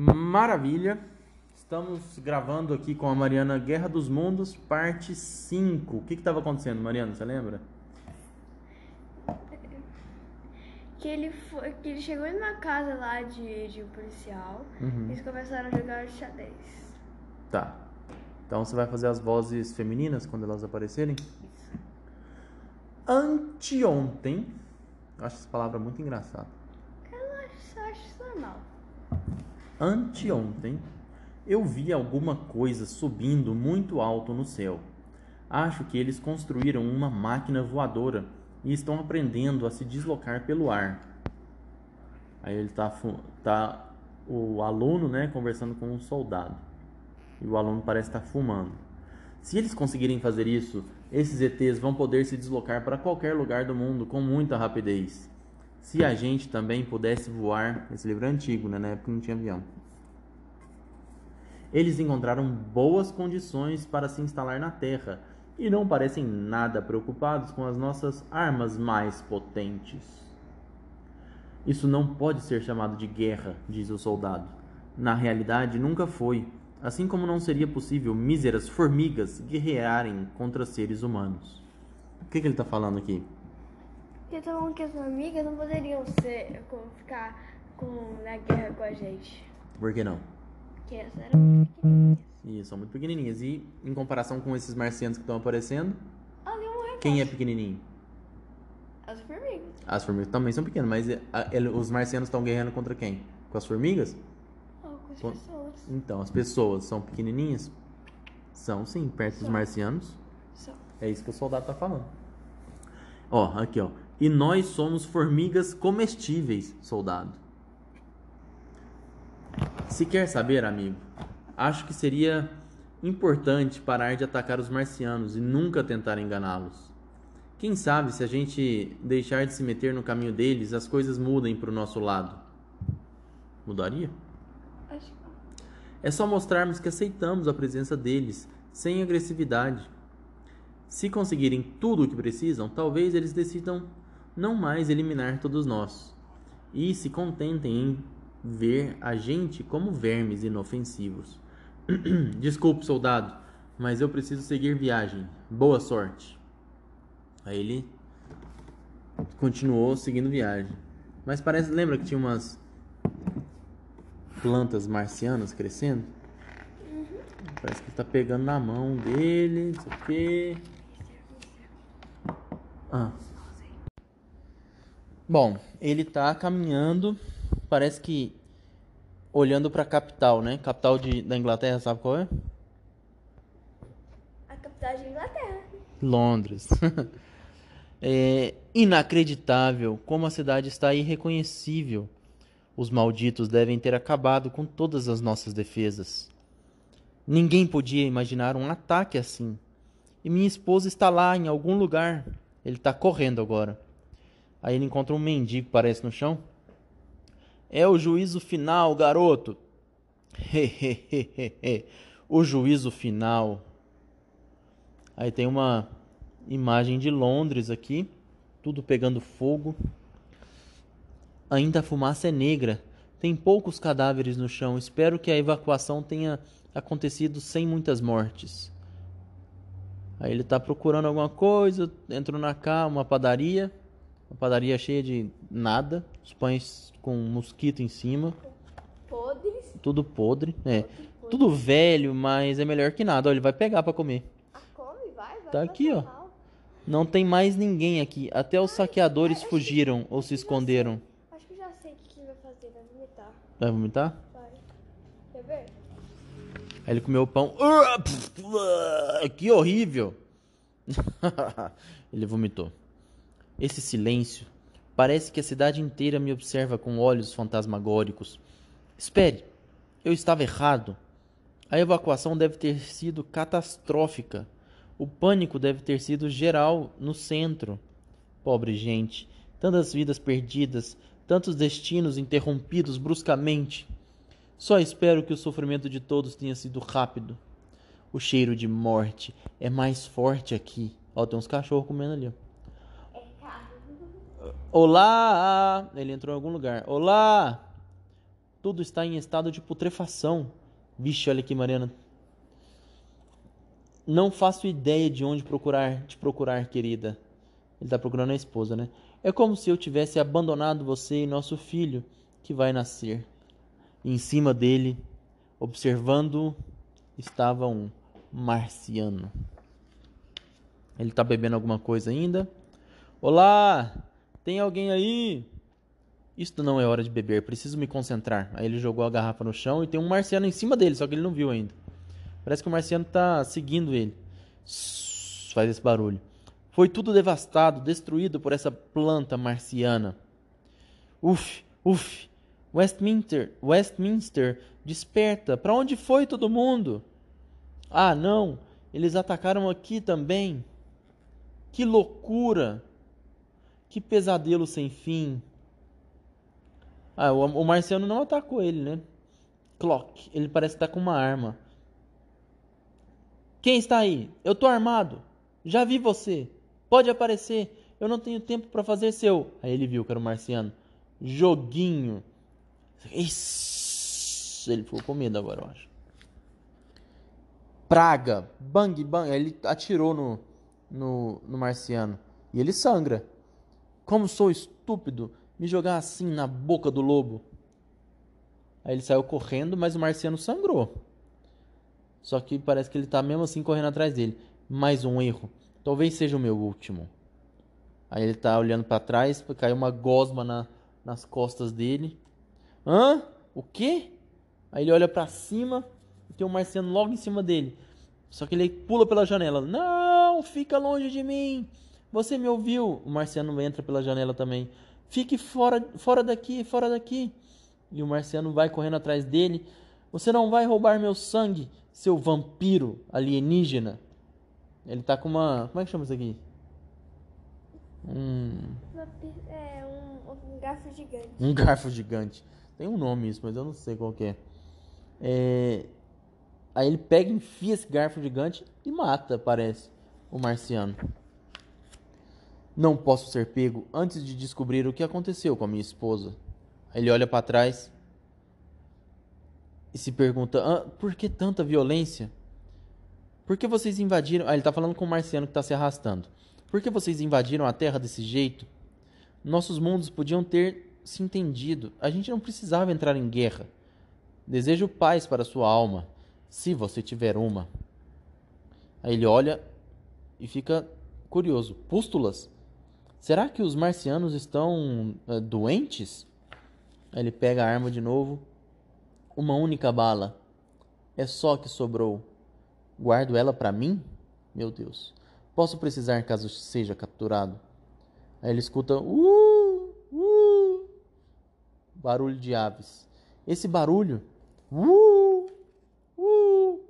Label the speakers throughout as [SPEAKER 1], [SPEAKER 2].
[SPEAKER 1] Maravilha. Estamos gravando aqui com a Mariana Guerra dos Mundos, parte 5. O que estava acontecendo, Mariana? Você lembra?
[SPEAKER 2] Que ele, foi, que ele chegou numa casa lá de, de um policial
[SPEAKER 1] Uhum.
[SPEAKER 2] e eles começaram a jogar xadrez.
[SPEAKER 1] Tá. Então você vai fazer as vozes femininas quando elas aparecerem? Anteontem. Eu acho essa palavra muito engraçada.
[SPEAKER 2] Eu acho, acho isso normal.
[SPEAKER 1] Anteontem eu vi alguma coisa subindo muito alto no céu. Acho que eles construíram uma máquina voadora e estão aprendendo a se deslocar pelo ar. Aí ele tá, tá o aluno, né, conversando com um soldado. E o aluno parece estar fumando. Se eles conseguirem fazer isso, esses ETs vão poder se deslocar para qualquer lugar do mundo com muita rapidez. Se a gente também pudesse voar, esse livro é antigo, né? Na época não tinha avião. Eles encontraram boas condições para se instalar na Terra e não parecem nada preocupados com as nossas armas mais potentes. Isso não pode ser chamado de guerra, diz o soldado. Na realidade, nunca foi. Assim como não seria possível míseras formigas guerrearem contra seres humanos. O que, que ele está falando aqui?
[SPEAKER 2] Porque tá falando que as formigas não poderiam ser, com- ficar com, na guerra com a gente.
[SPEAKER 1] Por que não?
[SPEAKER 2] Porque elas eram muito pequenininhas.
[SPEAKER 1] E são muito pequenininhas. E em comparação com esses marcianos que estão aparecendo, quem é pequenininho?
[SPEAKER 2] As formigas.
[SPEAKER 1] As formigas também são pequenas, mas a- ele- os marcianos estão guerreando contra quem? Com as formigas?
[SPEAKER 2] Ou com as pessoas.
[SPEAKER 1] Então, as pessoas são pequenininhas? São sim, perto dos
[SPEAKER 2] São.
[SPEAKER 1] marcianos.
[SPEAKER 2] Só.
[SPEAKER 1] É isso que o soldado tá falando. Ó, aqui ó. E nós somos formigas comestíveis, soldado. Se quer saber, amigo, acho que seria importante parar de atacar os marcianos e nunca tentar enganá-los. Quem sabe se a gente deixar de se meter no caminho deles, as coisas mudem pro nosso lado. Mudaria?
[SPEAKER 2] Acho que
[SPEAKER 1] É só mostrarmos que aceitamos a presença deles, sem agressividade. Se conseguirem tudo o que precisam, talvez eles decidam não mais eliminar todos nós e se contentem em ver a gente como vermes inofensivos. Desculpe, soldado, mas eu preciso seguir viagem. Boa sorte. Aí ele continuou seguindo viagem. Mas parece, lembra que tinha umas plantas marcianas crescendo? Parece que ele tá pegando na mão dele, não sei o quê. Ah. Bom, ele tá caminhando, parece que olhando pra capital, né? Capital de, da Inglaterra, sabe qual é?
[SPEAKER 2] a capital de Inglaterra.
[SPEAKER 1] Londres. é inacreditável como a cidade está irreconhecível. Os malditos devem ter acabado com todas as nossas defesas. Ninguém podia imaginar um ataque assim. E minha esposa está lá em algum lugar. Ele está correndo agora. Aí ele encontra um mendigo, parece no chão. É o juízo final, garoto. o juízo final. Aí tem uma imagem de Londres aqui, tudo pegando fogo. Ainda a fumaça é negra. Tem poucos cadáveres no chão. Espero que a evacuação tenha acontecido sem muitas mortes. Aí ele tá procurando alguma coisa, entrou na cá, uma padaria, uma padaria cheia de nada, os pães com mosquito em cima,
[SPEAKER 2] Podres.
[SPEAKER 1] tudo podre, é, tudo velho, mas é melhor que nada. Olha, ele vai pegar pra comer.
[SPEAKER 2] Ah, come, vai, vai.
[SPEAKER 1] Tá aqui, ó.
[SPEAKER 2] mal.
[SPEAKER 1] Não tem mais ninguém aqui. Até os saqueadores
[SPEAKER 2] acho que-
[SPEAKER 1] fugiram ou se esconderam.
[SPEAKER 2] Acho que já sei o que que ele vai fazer, vai vomitar.
[SPEAKER 1] Vai vomitar?
[SPEAKER 2] Vai. Quer ver?
[SPEAKER 1] Aí ele comeu o pão. Ah, pf, ah, Que horrível! ele vomitou. Esse silêncio. Parece que a cidade inteira me observa com olhos fantasmagóricos. Espere, eu estava errado. A evacuação deve ter sido catastrófica. O pânico deve ter sido geral no centro. Pobre gente, tantas vidas perdidas, tantos destinos interrompidos bruscamente. Só espero que o sofrimento de todos tenha sido rápido. O cheiro de morte é mais forte aqui. Ó, tem uns cachorros comendo ali. ó. Olá! Ele entrou em algum lugar. Olá! Tudo está em estado de putrefação. Vixe, olha aqui, Mariana. Não faço ideia de onde procurar, te procurar, querida. Ele está procurando a esposa, né? É como se eu tivesse abandonado você e nosso filho que vai nascer. E em cima dele, observando, estava um marciano. Ele está bebendo alguma coisa ainda. Olá, tem alguém aí? Isto não é hora de beber, preciso me concentrar. Aí ele jogou a garrafa no chão e tem um marciano em cima dele, só que ele não viu ainda. Parece que o marciano está seguindo ele. Faz esse barulho. Foi tudo devastado, destruído por essa planta marciana. Uf, uf. Westminster, Westminster, desperta. Para onde foi todo mundo? Ah, não. Eles atacaram aqui também. Que loucura! Que pesadelo sem fim. Ah, o, o marciano não atacou ele, né? Clock. Ele parece estar com uma arma. Quem está aí? Eu tô armado. Já vi você. Pode aparecer. Eu não tenho tempo para fazer seu. Aí ele viu que era o marciano. Joguinho. Isso. Ele ficou com medo agora, eu acho. Praga. Bang, bang. Aí ele atirou no, no, no marciano. E ele sangra. Como sou estúpido me jogar assim na boca do lobo. Aí ele saiu correndo, mas o marciano sangrou. Só que parece que ele tá mesmo assim correndo atrás dele. Mais um erro. Talvez seja o meu último. Aí ele tá olhando para trás, caiu uma gosma na, nas costas dele. Hã? O quê? Aí ele olha para cima e tem um marciano logo em cima dele. Só que ele pula pela janela. Não, fica longe de mim. Você me ouviu? O marciano entra pela janela também. Fique fora, fora daqui, fora daqui. E o marciano vai correndo atrás dele. Você não vai roubar meu sangue, seu vampiro alienígena. Ele tá com uma. Como é que chama isso aqui?
[SPEAKER 2] Um. É, um, um garfo gigante.
[SPEAKER 1] Um garfo gigante. Tem um nome isso, mas eu não sei qual é. é. Aí ele pega, enfia esse garfo gigante e mata, parece, o marciano. Não posso ser pego antes de descobrir o que aconteceu com a minha esposa. Ele olha para trás e se pergunta: ah, por que tanta violência? Por que vocês invadiram? Ah, ele está falando com o marciano que está se arrastando. Por que vocês invadiram a Terra desse jeito? Nossos mundos podiam ter se entendido. A gente não precisava entrar em guerra. Desejo paz para sua alma, se você tiver uma. Aí ele olha e fica curioso. Pústulas? Será que os marcianos estão uh, doentes? Ele pega a arma de novo. Uma única bala. É só que sobrou. Guardo ela para mim? Meu Deus. Posso precisar caso seja capturado. Aí ele escuta uh, uh, barulho de aves. Esse barulho, uh, uh,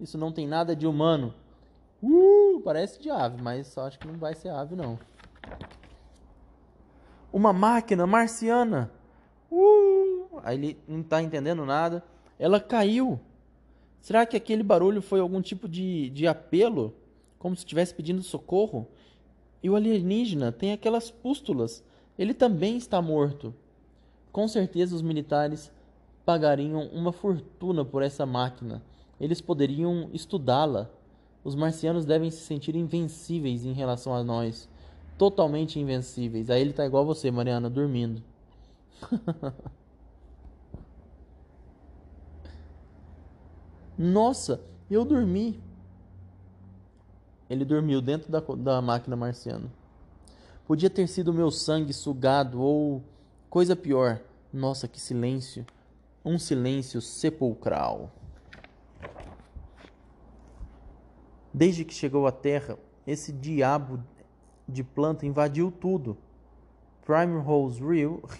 [SPEAKER 1] isso não tem nada de humano. Uh, parece de ave, mas acho que não vai ser ave, não. Uma máquina marciana. Uh, aí ele não está entendendo nada. Ela caiu. Será que aquele barulho foi algum tipo de, de apelo? Como se estivesse pedindo socorro? E o alienígena tem aquelas pústulas. Ele também está morto. Com certeza os militares pagariam uma fortuna por essa máquina. Eles poderiam estudá-la os marcianos devem se sentir invencíveis em relação a nós. Totalmente invencíveis. Aí ele tá igual você, Mariana, dormindo. Nossa, eu dormi. Ele dormiu dentro da, da máquina marciana. Podia ter sido meu sangue sugado ou coisa pior. Nossa, que silêncio. Um silêncio sepulcral. Desde que chegou à Terra, esse diabo de planta invadiu tudo. Primrose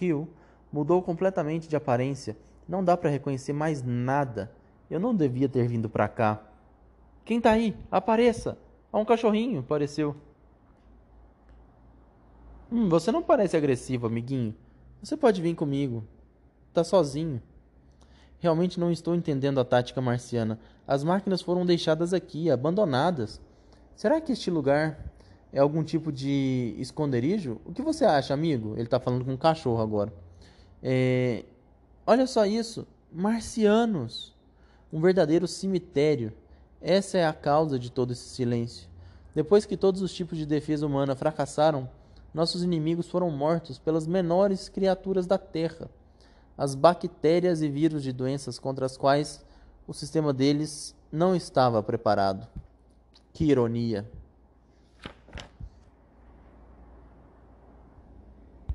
[SPEAKER 1] Hill mudou completamente de aparência. Não dá para reconhecer mais nada. Eu não devia ter vindo para cá. Quem tá aí? Apareça! Há um cachorrinho, apareceu. Hum, você não parece agressivo, amiguinho. Você pode vir comigo. Tá sozinho. Realmente não estou entendendo a tática marciana. As máquinas foram deixadas aqui, abandonadas. Será que este lugar é algum tipo de esconderijo? O que você acha, amigo? Ele está falando com um cachorro agora. É... Olha só isso! Marcianos! Um verdadeiro cemitério. Essa é a causa de todo esse silêncio. Depois que todos os tipos de defesa humana fracassaram, nossos inimigos foram mortos pelas menores criaturas da Terra, as bactérias e vírus de doenças contra as quais o sistema deles não estava preparado. Que ironia!